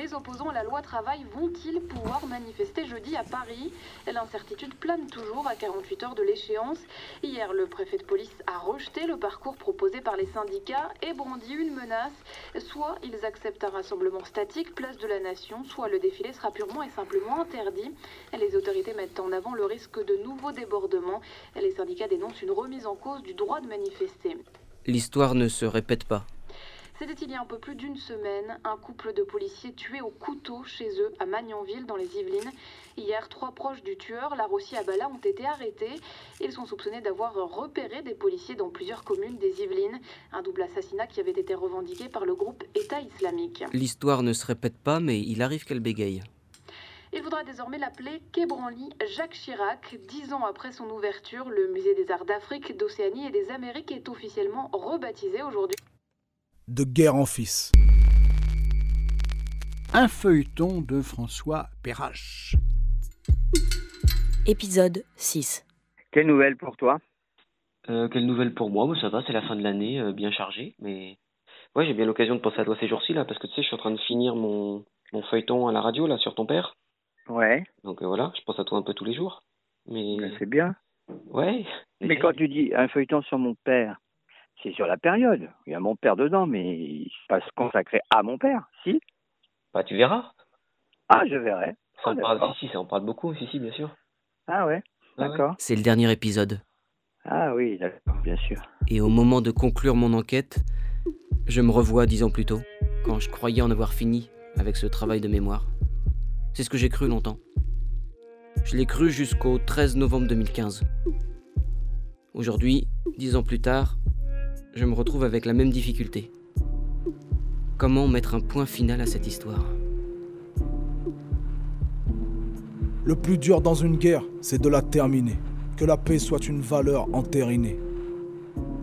Les opposants à la loi travail vont-ils pouvoir manifester jeudi à Paris? L'incertitude plane toujours à 48 heures de l'échéance. Hier, le préfet de police a rejeté le parcours proposé par les syndicats et brandi une menace. Soit ils acceptent un rassemblement statique, place de la Nation, soit le défilé sera purement et simplement interdit. Les autorités mettent en avant le risque de nouveaux débordements. Les syndicats dénoncent une remise en cause du droit de manifester. L'histoire ne se répète pas. C'était il y a un peu plus d'une semaine, un couple de policiers tués au couteau chez eux à Magnanville dans les Yvelines. Hier, trois proches du tueur, Larossi Abala, ont été arrêtés. Ils sont soupçonnés d'avoir repéré des policiers dans plusieurs communes des Yvelines. Un double assassinat qui avait été revendiqué par le groupe État islamique. L'histoire ne se répète pas, mais il arrive qu'elle bégaye. Il faudra désormais l'appeler Quai Branly Jacques Chirac. Dix ans après son ouverture, le musée des arts d'Afrique, d'Océanie et des Amériques est officiellement rebaptisé aujourd'hui de guerre en fils. Un feuilleton de François Perrache. Épisode 6. Quelle nouvelle pour toi? Euh, Quelle nouvelle pour moi? Ça va, c'est la fin de l'année, euh, bien chargée. Mais ouais, j'ai bien l'occasion de penser à toi ces jours-ci, là, parce que tu sais, je suis en train de finir mon, mon feuilleton à la radio, là, sur ton père. Ouais. Donc euh, voilà, je pense à toi un peu tous les jours. Mais Ben, c'est bien. ouais. Mais quand tu dis un feuilleton sur mon père, c'est sur la période. Il y a mon père dedans, mais il pas se consacrer à mon père, si Bah tu verras. Ah, je verrai. Ça Ah, en parle, si, si, ça en parle beaucoup, si, si, bien sûr. Ah ouais, Ouais, d'accord. C'est le dernier épisode. Ah oui, d'accord, bien sûr. Et au moment de conclure mon enquête, je me revois dix ans plus tôt, quand je croyais en avoir fini avec ce travail de mémoire. C'est ce que j'ai cru longtemps. Je l'ai cru jusqu'au 13 novembre 2015. Aujourd'hui, dix ans plus tard, je me retrouve avec la même difficulté. Comment mettre un point final à cette histoire? Le plus dur dans une guerre, c'est de la terminer. Que la paix soit une valeur entérinée.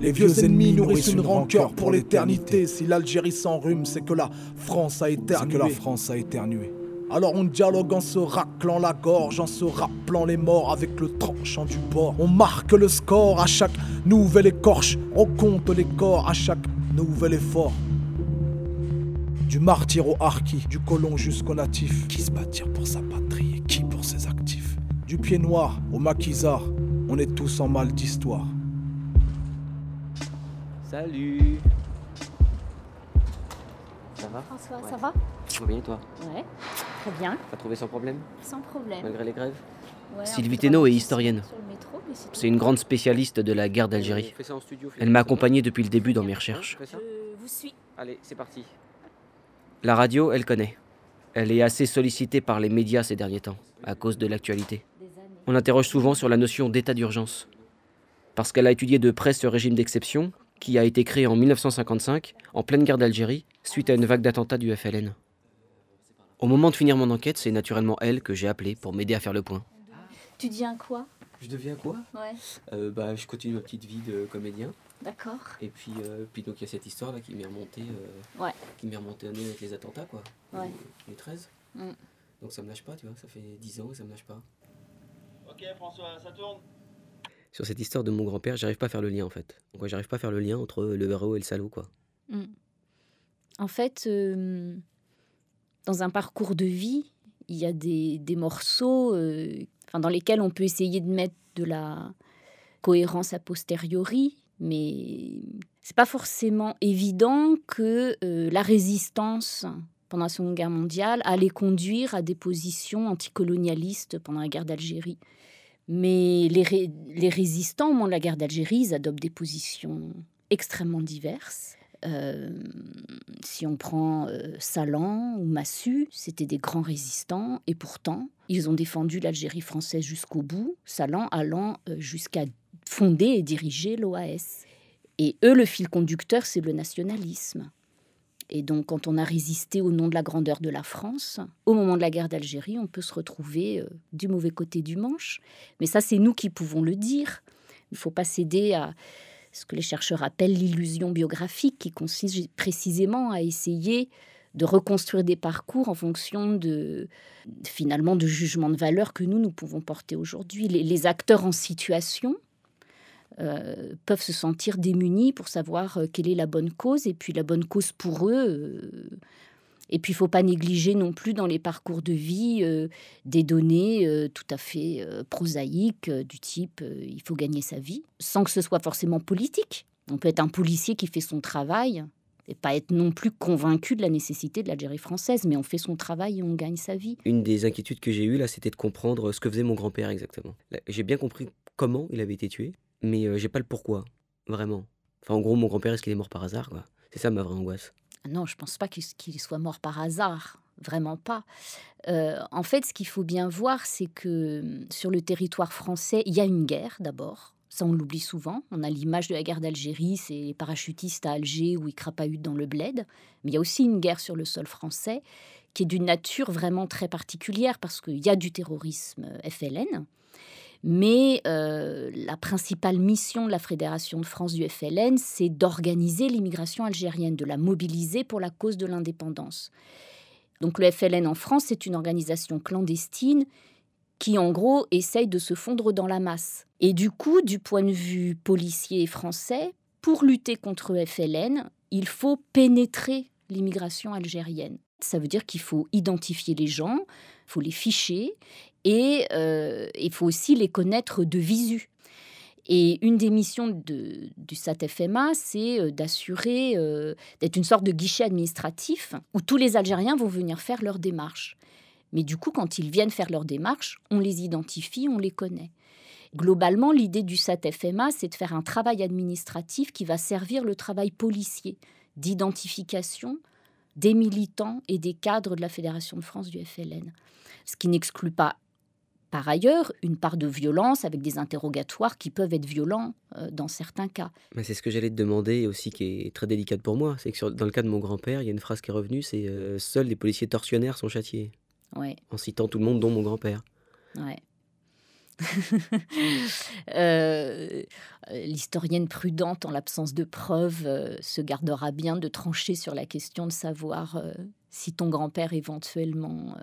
Les vieux ennemis nourrissent une rancœur pour l'éternité. Si l'Algérie s'enrhume, c'est que la France a éternué. que la France a éternué. Alors on dialogue en se raclant la gorge, en se rappelant les morts avec le tranchant du bord. On marque le score à chaque nouvelle écorche. On compte les corps à chaque nouvel effort. Du martyr au harki, du colon jusqu'au natif. Qui se bâtir pour sa patrie et qui pour ses actifs? Du pied noir au maquisard, on est tous en mal d'histoire. Salut Ça va? François, Ouais. ça va? Ça va bien toi? Ouais, très bien, T'as trouvé sans problème sans problème. Malgré les grèves Ouais, Sylvie Thénault est historienne. c'est une grande spécialiste de la guerre d'Algérie. Elle m'a accompagné depuis le début dans mes recherches. Je vous suis. Allez, c'est parti. La radio, elle connaît. Elle est assez sollicitée par les médias ces derniers temps, à cause de l'actualité. On l'interroge souvent sur la notion d'état d'urgence. Parce qu'elle a étudié de près ce régime d'exception, qui a été créé en 1955, en pleine guerre d'Algérie, suite à une vague d'attentats du FLN. Au moment de finir mon enquête, c'est naturellement elle que j'ai appelée pour m'aider à faire le point. Tu deviens quoi? Je deviens quoi? Ouais, bah, Je continue ma petite vie de comédien. d'accord. Et puis, euh, puis donc il y a cette histoire là qui m'est remontée, euh, Ouais. qui m'est remontée avec les attentats quoi. Ouais. Les 13. Mm. Donc ça me lâche pas, tu vois, ça fait 10 ans et ça me lâche pas. Ok François, ça tourne. Sur cette histoire de mon grand-père, j'arrive pas à faire le lien en fait. Donc ouais, j'arrive pas à faire le lien entre le héros et le salaud quoi. Mm. En fait, euh, dans un parcours de vie, il y a des, des morceaux euh, dans lesquels on peut essayer de mettre de la cohérence a posteriori, mais c'est pas forcément évident que euh, la résistance pendant la Seconde Guerre mondiale allait conduire à des positions anticolonialistes pendant la guerre d'Algérie. Mais les, les résistants au moment de la guerre d'Algérie, ils adoptent des positions extrêmement diverses. Euh, si on prend euh, Salan ou Massu, c'était des grands résistants et pourtant, ils ont défendu l'Algérie française jusqu'au bout, Salan allant euh, jusqu'à fonder et diriger l'OAS. Et eux, le fil conducteur, c'est le nationalisme. Et donc, quand on a résisté au nom de la grandeur de la France, au moment de la guerre d'Algérie, on peut se retrouver euh, du mauvais côté du manche. Mais ça, c'est nous qui pouvons le dire. Il ne faut pas céder à ce que les chercheurs appellent l'illusion biographique, qui consiste précisément à essayer de reconstruire des parcours en fonction de finalement de jugements de valeur que nous nous pouvons porter aujourd'hui. Les, acteurs en situation euh, peuvent se sentir démunis pour savoir euh, quelle est la bonne cause et puis la bonne cause pour eux euh, Et puis, il faut pas négliger non plus dans les parcours de vie euh, des données euh, tout à fait euh, prosaïques du type il faut gagner sa vie, sans que ce soit forcément politique. On peut être un policier qui fait son travail et pas être non plus convaincu de la nécessité de l'Algérie française, mais on fait son travail et on gagne sa vie. Une des inquiétudes que j'ai eues là, c'était de comprendre ce que faisait mon grand-père exactement. J'ai bien compris comment il avait été tué, mais j'ai pas le pourquoi, vraiment. Enfin, en gros, mon grand-père, est-ce qu'il est mort par hasard C'est ça ma vraie angoisse. Non, je ne pense pas qu'il soit mort par hasard, vraiment pas. Euh, en fait, ce qu'il faut bien voir, c'est que hum, sur le territoire français, il y a une guerre d'abord. Ça, on l'oublie souvent. On a l'image de la guerre d'Algérie, c'est les parachutistes à Alger où ils crapahutent dans le bled. Mais il y a aussi une guerre sur le sol français qui est d'une nature vraiment très particulière parce qu'il y a du terrorisme euh, FLN. Mais euh, la principale mission de la Fédération de France du FLN, c'est d'organiser l'immigration algérienne, de la mobiliser pour la cause de l'indépendance. Donc le FLN en France, c'est une organisation clandestine qui, en gros, essaye de se fondre dans la masse. Et du coup, du point de vue policier français, pour lutter contre le FLN, il faut pénétrer l'immigration algérienne. Ça veut dire qu'il faut identifier les gens, il faut les ficher et euh, il faut aussi les connaître de visu. Et une des missions du SAT-FMA, c'est euh, d'assurer euh, d'être une sorte de guichet administratif où tous les Algériens vont venir faire leur démarche. Mais du coup, quand ils viennent faire leur démarche, on les identifie, on les connaît. Globalement, l'idée du SAT-FMA, c'est de faire un travail administratif qui va servir le travail policier, d'identification des militants et des cadres de la Fédération de France du FLN. Ce qui n'exclut pas par ailleurs une part de violence avec des interrogatoires qui peuvent être violents euh, dans certains cas. Mais c'est ce que j'allais te demander aussi qui est très délicate pour moi. C'est que dans le cas de mon grand-père, il y a une phrase qui est revenue, c'est euh, Seuls les policiers tortionnaires sont châtiés. Ouais. En citant tout le monde, dont mon grand-père. Ouais. Euh, l'historienne prudente, en l'absence de preuves, se gardera bien de trancher sur la question de savoir si ton grand-père éventuellement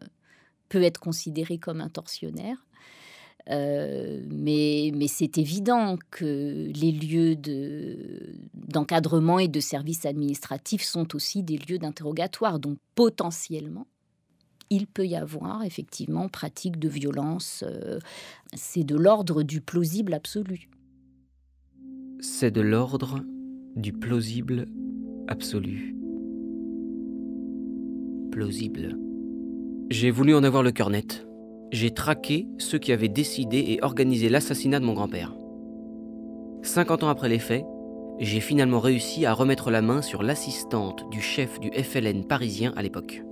peut être considéré comme un tortionnaire. Euh, mais, mais c'est évident que les lieux d'encadrement et de services administratifs sont aussi des lieux d'interrogatoire. Donc potentiellement, il peut y avoir effectivement pratique de violence. Euh, c'est de l'ordre du plausible absolu. C'est de l'ordre du plausible absolu. Plausible. J'ai voulu en avoir le cœur net. J'ai traqué ceux qui avaient décidé et organisé l'assassinat de mon grand-père. 50 ans après les faits, j'ai finalement réussi à remettre la main sur l'assistante du chef du FLN parisien à l'époque.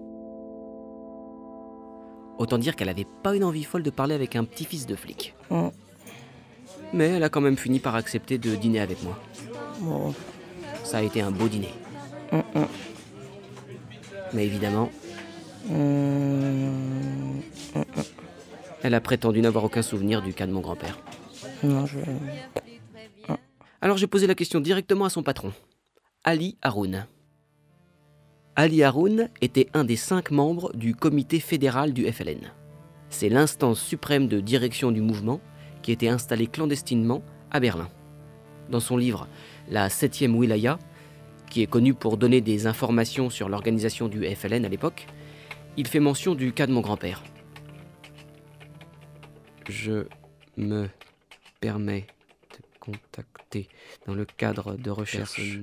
Autant dire qu'elle n'avait pas une envie folle de parler avec un petit-fils de flic. Mm. Mais elle a quand même fini par accepter de dîner avec moi. Ça a été un beau dîner. Mm, mm. Mais évidemment, Hum, Elle a prétendu n'avoir aucun souvenir du cas de mon grand-père. Non, je... Alors j'ai posé la question directement à son patron, Ali Haroun. Ali Haroun était un des cinq membres du comité fédéral du FLN. C'est l'instance suprême de direction du mouvement qui était installée clandestinement à Berlin. Dans son livre La septième Wilaya, qui est connu pour donner des informations sur l'organisation du FLN à l'époque, il fait mention du cas de mon grand-père. Je me permets de contacter dans le cadre de recherche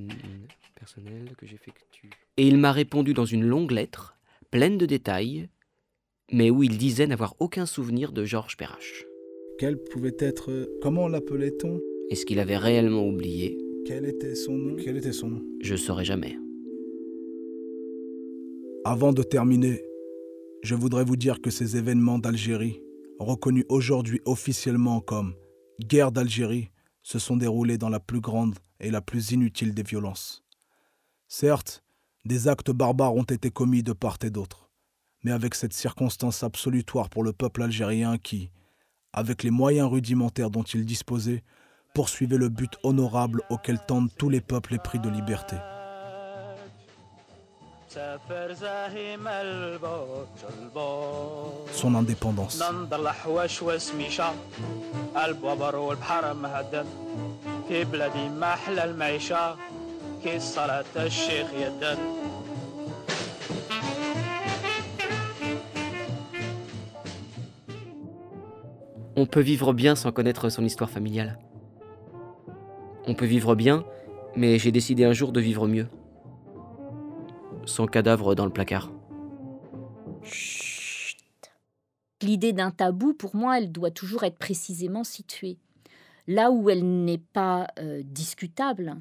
personnelle que j'effectue. Et il m'a répondu dans une longue lettre, pleine de détails, mais où il disait n'avoir aucun souvenir de Georges Perrache. Quel pouvait être. Comment l'appelait-on? Est-ce qu'il avait réellement oublié? Quel était son nom? Quel était son nom? Je saurais jamais. Avant de terminer, je voudrais vous dire que ces événements d'Algérie, reconnus aujourd'hui officiellement comme guerre d'Algérie, se sont déroulés dans la plus grande et la plus inutile des violences. Certes, des actes barbares ont été commis de part et d'autre, mais avec cette circonstance absolutoire pour le peuple algérien qui, avec les moyens rudimentaires dont il disposait, poursuivait le but honorable auquel tendent tous les peuples épris de liberté son indépendance. On peut vivre bien sans connaître son histoire familiale. On peut vivre bien, mais j'ai décidé un jour de vivre mieux. Son cadavre dans le placard. Chut. L'idée d'un tabou, pour moi, elle doit toujours être précisément située. Là où elle n'est pas euh, discutable,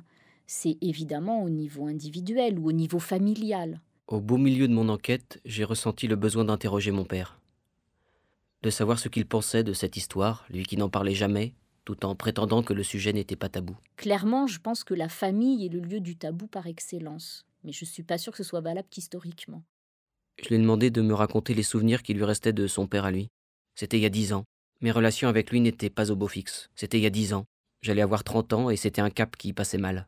c'est évidemment au niveau individuel ou au niveau familial. Au beau milieu de mon enquête, j'ai ressenti le besoin d'interroger mon père. De savoir ce qu'il pensait de cette histoire, lui qui n'en parlait jamais, tout en prétendant que le sujet n'était pas tabou. Clairement, je pense que la famille est le lieu du tabou par excellence, mais je ne suis pas sûre que ce soit valable historiquement. Je lui ai demandé de me raconter les souvenirs qui lui restaient de son père à lui. C'était il y a dix ans. Mes relations avec lui n'étaient pas au beau fixe. C'était il y a dix ans. J'allais avoir trente ans et c'était un cap qui passait mal.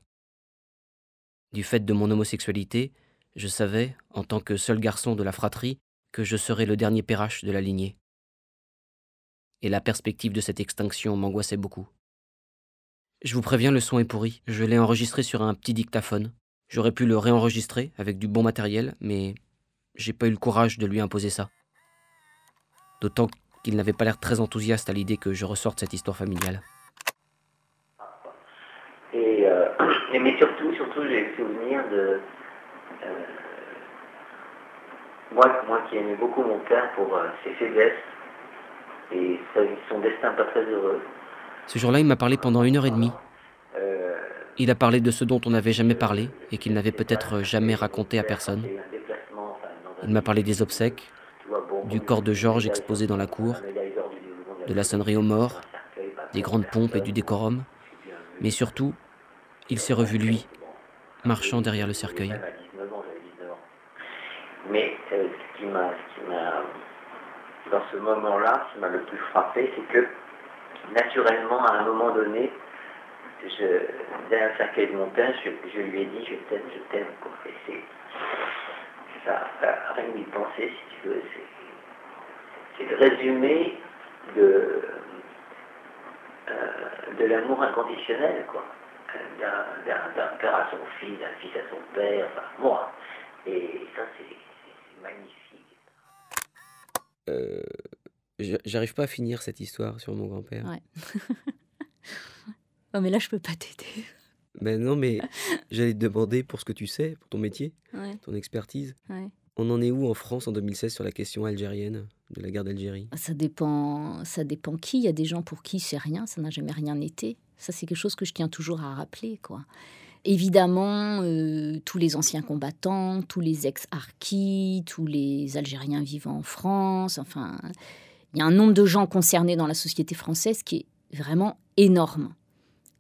Du fait de mon homosexualité, je savais, en tant que seul garçon de la fratrie, que je serais le dernier perrache de la lignée. Et la perspective de cette extinction m'angoissait beaucoup. Je vous préviens, le son est pourri. Je l'ai enregistré sur un petit dictaphone. J'aurais pu le réenregistrer avec du bon matériel, mais j'ai pas eu le courage de lui imposer ça. D'autant qu'il n'avait pas l'air très enthousiaste à l'idée que je ressorte cette histoire familiale. Et, euh, et mais surtout, surtout, j'ai le souvenir de euh, moi, moi qui aimais beaucoup mon père pour euh, ses faiblesses et son destin pas très heureux. Ce jour-là, il m'a parlé pendant une heure et demie. Euh, Il a parlé de ce dont on n'avait jamais parlé et qu'il n'avait peut-être jamais raconté à personne. Il m'a parlé des obsèques, du corps de Georges exposé dans la cour, de la sonnerie aux morts, des grandes pompes et du décorum, mais surtout, il s'est revu lui, marchant derrière le cercueil. Même à 19 ans, j'avais 19 ans. Mais euh, ce qui m'a, dans ce moment-là, ce qui m'a le plus frappé, c'est que naturellement, à un moment donné, le cercueil de mon père, je, je lui ai dit je t'aime, je t'aime. quoi. Et c'est, ça, ça, rien que d'y penser, si tu veux, c'est, le résumé de, euh, de l'amour inconditionnel, quoi. D'un, d'un- d'un père à son fils, d'un fils à son père, enfin, moi. Et ça, c'est, magnifique. Euh, J'arrive pas à finir cette histoire sur mon grand-père. Ouais. Oh, mais là, je peux pas t'aider. Ben non, mais j'allais te demander pour ce que tu sais, pour ton métier, Ouais, ton expertise. ouais. On en est où en France en 2016 sur la question algérienne de la guerre d'Algérie? Ça dépend, ça dépend qui. Il y a des gens pour qui c'est rien, ça n'a jamais rien été. Ça, c'est quelque chose que je tiens toujours à rappeler, quoi. Évidemment, euh, tous les anciens combattants, tous les ex-harkis, tous les Algériens vivant en France, enfin, il y a un nombre de gens concernés dans la société française qui est vraiment énorme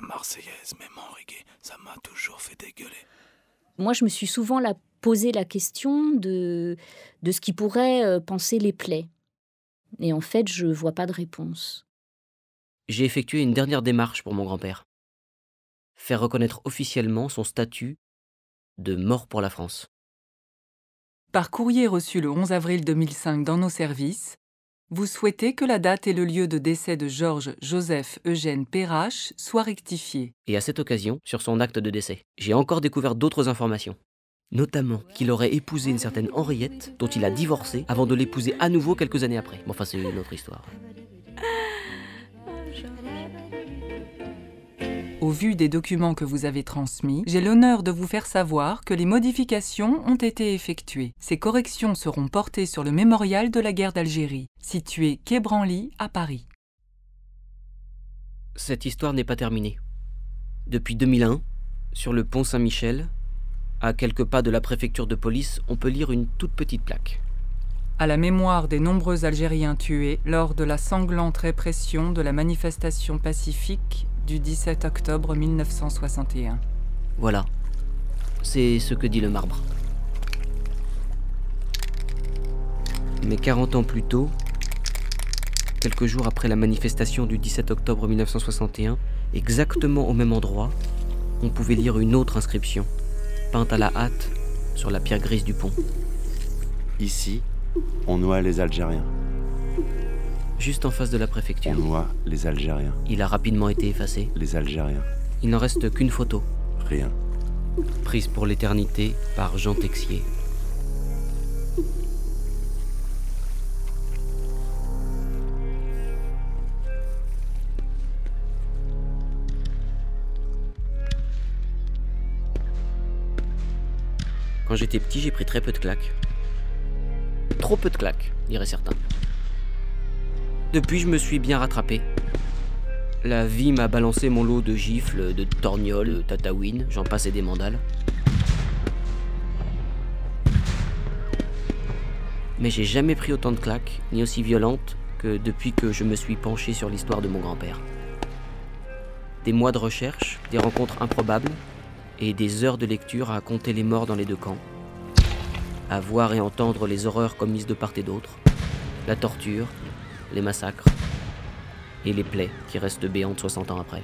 Marseillaise, même en reggae, ça m'a toujours fait dégueuler. Moi, je me suis souvent la, posé la question de, de ce qui pourrait euh, penser les plaies. Et en fait, je vois pas de réponse. J'ai effectué une dernière démarche pour mon grand-père. Faire reconnaître officiellement son statut de mort pour la France. Par courrier reçu le 11 avril 2005 dans nos services, vous souhaitez que la date et le lieu de décès de Georges Joseph Eugène Perrache soient rectifiés. Et à cette occasion, sur son acte de décès, j'ai encore découvert d'autres informations. Notamment qu'il aurait épousé une certaine Henriette, dont il a divorcé avant de l'épouser à nouveau quelques années après. Bon, enfin, c'est une autre histoire. Au vu des documents que vous avez transmis, j'ai l'honneur de vous faire savoir que les modifications ont été effectuées. Ces corrections seront portées sur le mémorial de la guerre d'Algérie, situé quai Branly à Paris. Cette histoire n'est pas terminée. Depuis 2001, sur le pont Saint-Michel, à quelques pas de la préfecture de police, on peut lire une toute petite plaque. À la mémoire des nombreux Algériens tués lors de la sanglante répression de la manifestation pacifique du 17 octobre 1961. Voilà. C'est ce que dit le marbre. Mais 40 ans plus tôt, quelques jours après la manifestation du 17 octobre 1961, exactement au même endroit, on pouvait lire une autre inscription, peinte à la hâte sur la pierre grise du pont. Ici, on noie les Algériens. Juste en face de la préfecture. On noie les Algériens. Il a rapidement été effacé. Les Algériens. Il n'en reste qu'une photo. Rien. Prise pour l'éternité par Jean Texier. Quand j'étais petit, j'ai pris très peu de claques. Trop peu de claques, diraient certains. Depuis, je me suis bien rattrapé. La vie m'a balancé mon lot de gifles, de torgnoles, de tatouines, j'en passais des mandales. Mais j'ai jamais pris autant de claques, ni aussi violentes, que depuis que je me suis penché sur l'histoire de mon grand-père. Des mois de recherche, des rencontres improbables, et des heures de lecture à compter les morts dans les deux camps, à voir et entendre les horreurs commises de part et d'autre, la torture, les massacres et les plaies qui restent béantes 60 ans après.